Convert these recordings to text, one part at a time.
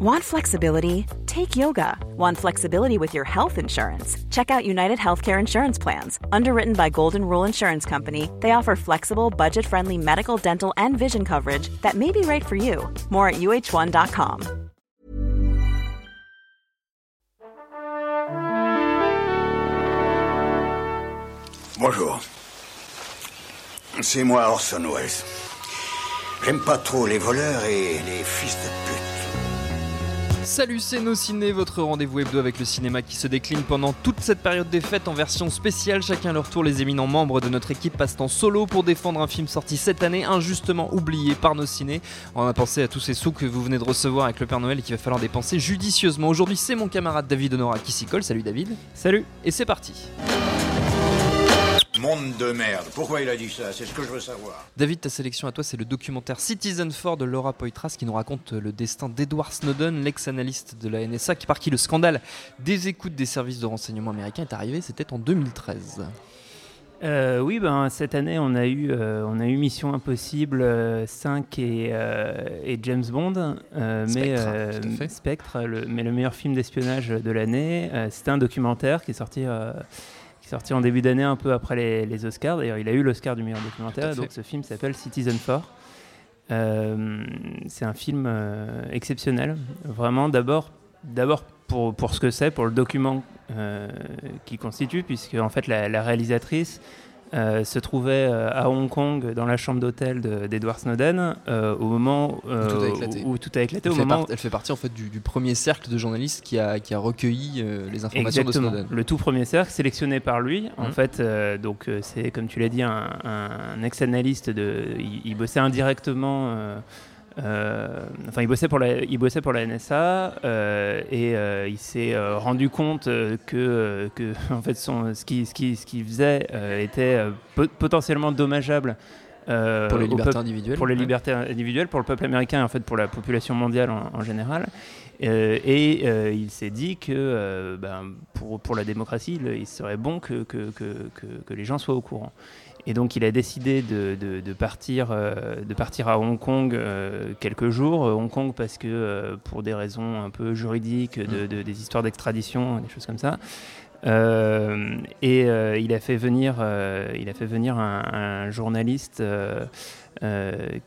Want flexibility? Take yoga. Want flexibility with your health insurance? Check out United Healthcare Insurance Plans. Underwritten by Golden Rule Insurance Company, they offer flexible, budget friendly medical, dental, and vision coverage that may be right for you. More at uh1.com. Bonjour. C'est moi Orson Welles. J'aime pas trop les voleurs et les fils de pute. Salut, c'est Nos Ciné, votre rendez-vous hebdo avec le cinéma qui se décline pendant toute cette période des fêtes en version spéciale. Chacun leur tour, les éminents membres de notre équipe passent en solo pour défendre un film sorti cette année, injustement oublié par Nos Ciné. On a pensé à tous ces sous que vous venez de recevoir avec le Père Noël et qu'il va falloir dépenser judicieusement. Aujourd'hui, c'est mon camarade David Honora qui s'y colle. Salut David. Salut. Et c'est parti. Monde de merde. Pourquoi il a dit ça? C'est ce que je veux savoir. David, ta sélection à toi, c'est le documentaire Citizen 4 de Laura Poitras qui nous raconte le destin d'Edward Snowden, l'ex-analyste de la NSA, qui par qui le scandale des écoutes des services de renseignement américains est arrivé. C'était en 2013. Euh, oui, ben, cette année, on a eu, euh, on a eu Mission Impossible euh, 5 et, euh, et James Bond. euh, mais, Spectre, euh, tout à fait. Spectre, le, mais le meilleur film d'espionnage de l'année. Euh, C'était un documentaire qui est sorti, euh, est sorti en début d'année, un peu après les, les Oscars. D'ailleurs, il a eu l'Oscar du meilleur documentaire. Donc, ce film s'appelle Citizen 4. Euh, c'est un film euh, exceptionnel. Vraiment, d'abord, d'abord pour, pour ce que c'est, pour le document euh, qui constitue, puisque en fait la, la réalisatrice euh, se trouvait euh, à Hong Kong dans la chambre d'hôtel de- d'Edward Snowden euh, au moment Tout a éclaté. où, où tout a éclaté, Elle au fait, moment part- elle fait partie en fait du, du premier cercle de journalistes qui a, qui a recueilli les informations Exactement. de Snowden. Le tout premier cercle sélectionné par lui. En Mhm. fait, donc c'est comme tu l'as dit un, un ex-analyste de. Il, il bossait indirectement. Euh, enfin, il bossait pour la, il bossait pour la NSA euh, et euh, il s'est rendu compte que, que en fait son, ce qu'il ce qui, ce faisait était po- potentiellement dommageable euh, Pour les libertés individuelles. pour les ouais. libertés individuelles, pour le peuple américain et en fait pour la population mondiale en, en général. Euh, et euh, il s'est dit que ben, pour, pour la démocratie, il serait bon que, que, que, que, les gens soient au courant. Et donc il a décidé de, de, de partir, de partir à Hong Kong quelques jours. Hong Kong parce que pour des raisons un peu juridiques, de, de- des histoires d'extradition, des choses comme ça. Euh, et euh, il a fait venir, euh, il a fait venir un, un journaliste euh,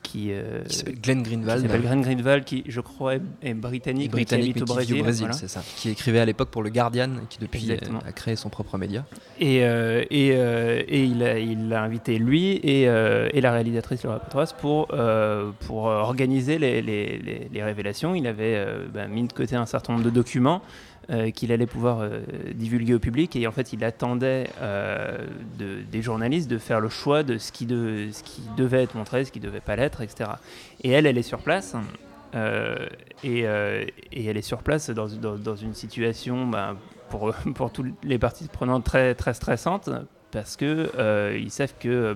qui, euh, Qui s'appelle Glenn qui Greenwald. s'appelle Glenn Greenwald, qui je crois est, britannique, britannique, mais qui qui habite au Brésil, voilà. c'est ça. Qui écrivait à l'époque pour le Guardian, et qui depuis euh, a créé son propre média. Et, euh, et, euh, et il, a, il a invité lui et, euh, et la réalisatrice Laura Petras pour, euh, pour euh, organiser les, les- les- les révélations. Il avait euh, bah, mis de côté un certain nombre de documents euh, qu'il allait pouvoir euh, divulguer au public et en fait il attendait euh, de- des journalistes de faire le choix de ce qui, de, ce qui devait être montré, ce qui devait pas l'être, etc. Et elle, elle est sur place. euh, et, euh, et elle est sur place dans, dans- dans une situation bah, pour, pour toutes les parties prenantes très, très stressante parce que euh, savent que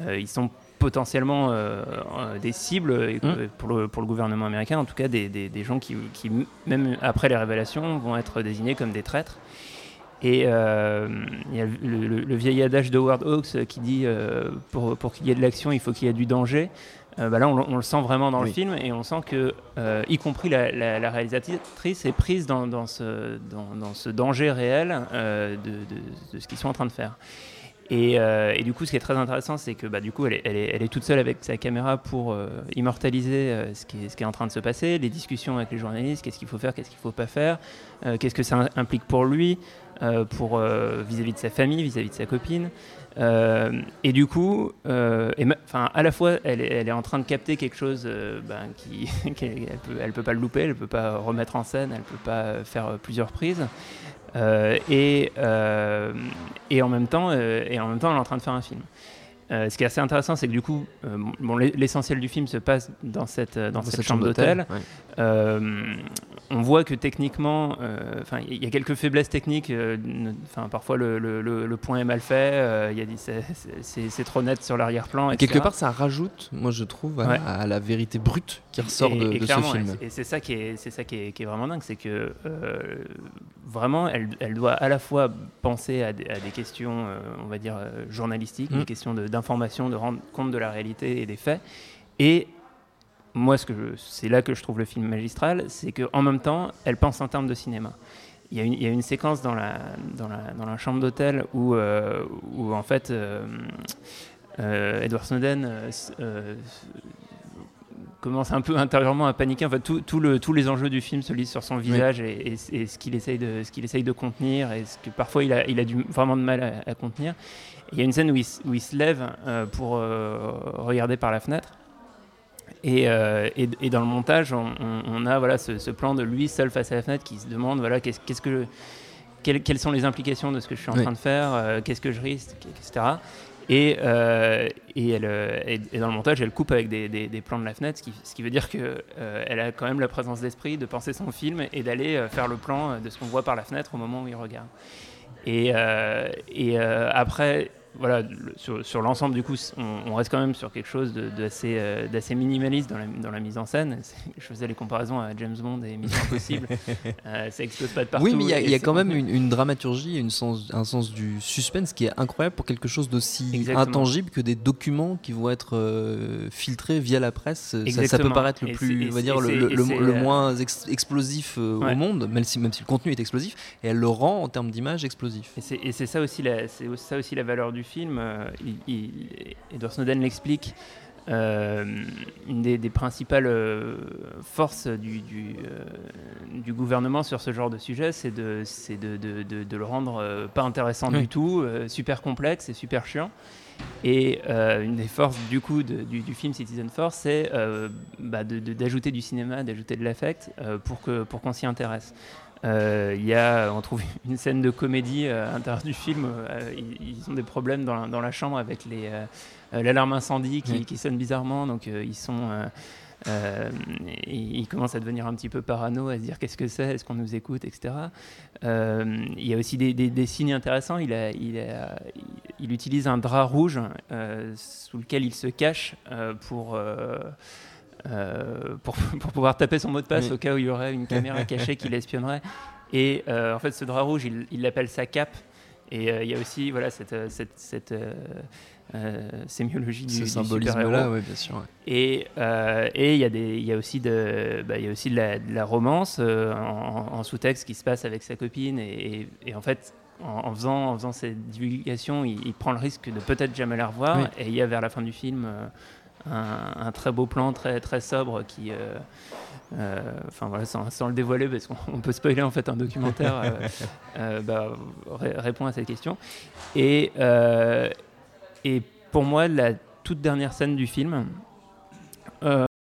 euh, ils sont potentiellement des cibles et que Mm. pour, le, pour le gouvernement américain, en tout cas des, des- des gens qui, qui, même après les révélations, vont être désignés comme des traîtres. Et euh, il y a le, le- le vieil adage d'Howard Hawks qui dit euh, pour, pour qu'il y ait de l'action, il faut qu'il y ait du danger. Euh, bah là, on, le- on le sent vraiment dans Oui. le film et on sent que, y compris la, la- la réalisatrice, est prise dans, dans ce, dans, dans ce danger réel de, de- de ce qu'ils sont en train de faire. Et, euh, et du coup, ce qui est très intéressant, c'est que bah, du coup, elle est, toute seule avec sa caméra pour euh, immortaliser euh, ce, qui est, en train de se passer, les discussions avec les journalistes, qu'est-ce qu'il faut faire, qu'est-ce qu'il ne faut pas faire, qu'est-ce que ça implique pour lui, pour vis-à-vis de sa famille, vis-à-vis de sa copine. Et du coup, à la fois, elle est, en train de capter quelque chose ben, qu'elle elle peut, peut pas le louper, elle peut pas remettre en scène, elle peut pas faire plusieurs prises. Euh, et, euh, et, en même temps, euh, et en même temps, elle est en train de faire un film. Euh, ce qui est assez intéressant, c'est que du coup, euh, bon, l'essentiel du film se passe dans cette, dans cette, chambre d'hôtel. ouais. On voit que techniquement, euh, il y a quelques faiblesses techniques. euh, parfois le, le- point est mal fait. euh, Il c'est- trop net sur l'arrière-plan. Quelque part, ça rajoute, moi je trouve, à, Ouais. à la vérité brute qui ressort Et- de, et de ce film. et c'est- ça qui est, c'est ça qui est, qui est vraiment dingue, c'est que euh, vraiment, elle, elle doit à la fois penser à des, à des questions, on va dire journalistiques, Mm. des questions de- d'information, de, rendre compte de la réalité et des faits, et moi, ce que c'est là que je trouve le film magistral, c'est qu'en même temps, elle pense en termes de cinéma. Il y, a une, il y a une séquence dans la, dans la, dans la chambre d'hôtel où, euh, où, en fait, euh, euh, Edward Snowden commence un peu intérieurement à paniquer. En fait, tout, tout le, tous les enjeux du film se lisent sur son visage et, et, ce qu'il essaye, de, ce qu'il essaye de contenir et ce que parfois il a, il a du, vraiment de mal à, à contenir. Il y a une scène où il, où il se lève pour regarder par la fenêtre et, euh, et, et, dans le montage, on, on, on a voilà, ce, ce, plan de lui seul face à la fenêtre qui se demande voilà, qu'est-ce, qu'est-ce que, quelles, quelles, sont les implications de ce que je suis en oui. train de faire, euh, qu'est-ce que je risque, etc. Et, euh, et, elle, et, dans le montage, elle coupe avec des, des, des plans de la fenêtre, ce qui, ce qui veut dire qu'elle a quand même la présence d'esprit de penser son film et d'aller faire le plan de ce qu'on voit par la fenêtre au moment où il regarde. Et après, voilà, sur, sur l'ensemble, du coup, on, on, reste quand même sur quelque chose d'assez euh, minimaliste dans la, dans la, mise en scène. Je faisais les comparaisons à James Bond et Mission Impossible. euh, ça explose pas de partout. Oui, mais il y, y, a quand même une, une, dramaturgie, une sens, un sens du suspense qui est incroyable pour quelque chose d'aussi intangible que des documents qui vont être euh, filtrés via la presse. Ça, ça, peut paraître le plus, on va dire, le, le, le, moins ex explosif ouais. au monde, même si, même si le contenu est explosif, et elle le rend en termes d'image explosif. Et c'est ça aussi la, c'est ça aussi la valeur du film, euh, il, il, Edward Snowden l'explique, euh, une des, des principales euh, forces du, du, euh, du, gouvernement sur ce genre de sujet, c'est de, de, de, de, le rendre pas intéressant oui. du tout, super complexe et super chiant. Et une des forces du coup du, du, film Citizen Force, c'est bah, d'ajouter du cinéma, d'ajouter de l'affect pour qu'on pour qu'on s'y intéresse. Euh, il y a, on trouve une scène de comédie euh, à l'intérieur du film. Euh, ils, ils, ont des problèmes dans la, dans la chambre avec l'alarme incendie qui, oui. qui, sonne bizarrement. Donc ils sont euh, il commence à devenir un petit peu parano, à se dire qu'est-ce que c'est, est-ce qu'on nous écoute, etc. Euh, il y a aussi des, des, des signes intéressants. Il, a, il, a, il, utilise un drap rouge euh, sous lequel il se cache pour euh, pour, pour, pouvoir taper son mot de passe oui. au cas où il y aurait une caméra cachée qui l'espionnerait. Et euh, en fait, ce drap rouge, il l'appelle sa cape. Et euh, il y a aussi voilà, cette, cette, cette sémiologie Ce du, symbolisme-là, bien sûr. Ouais. Et il y, y a aussi de, bah, y a aussi de la, de la romance en, en sous-texte qui se passe avec sa copine. Et, et, et en fait, en, en, faisant, en faisant cette divulgation, il, il, prend le risque de peut-être jamais la revoir. Oui. Et il y a vers la fin du film un, un, très beau plan, très, très sobre qui. Euh, euh, enfin voilà, sans, sans, le dévoiler, parce qu'on peut spoiler en fait un documentaire, euh, euh, bah, ré répond à cette question. Et, et pour moi, la toute dernière scène du film,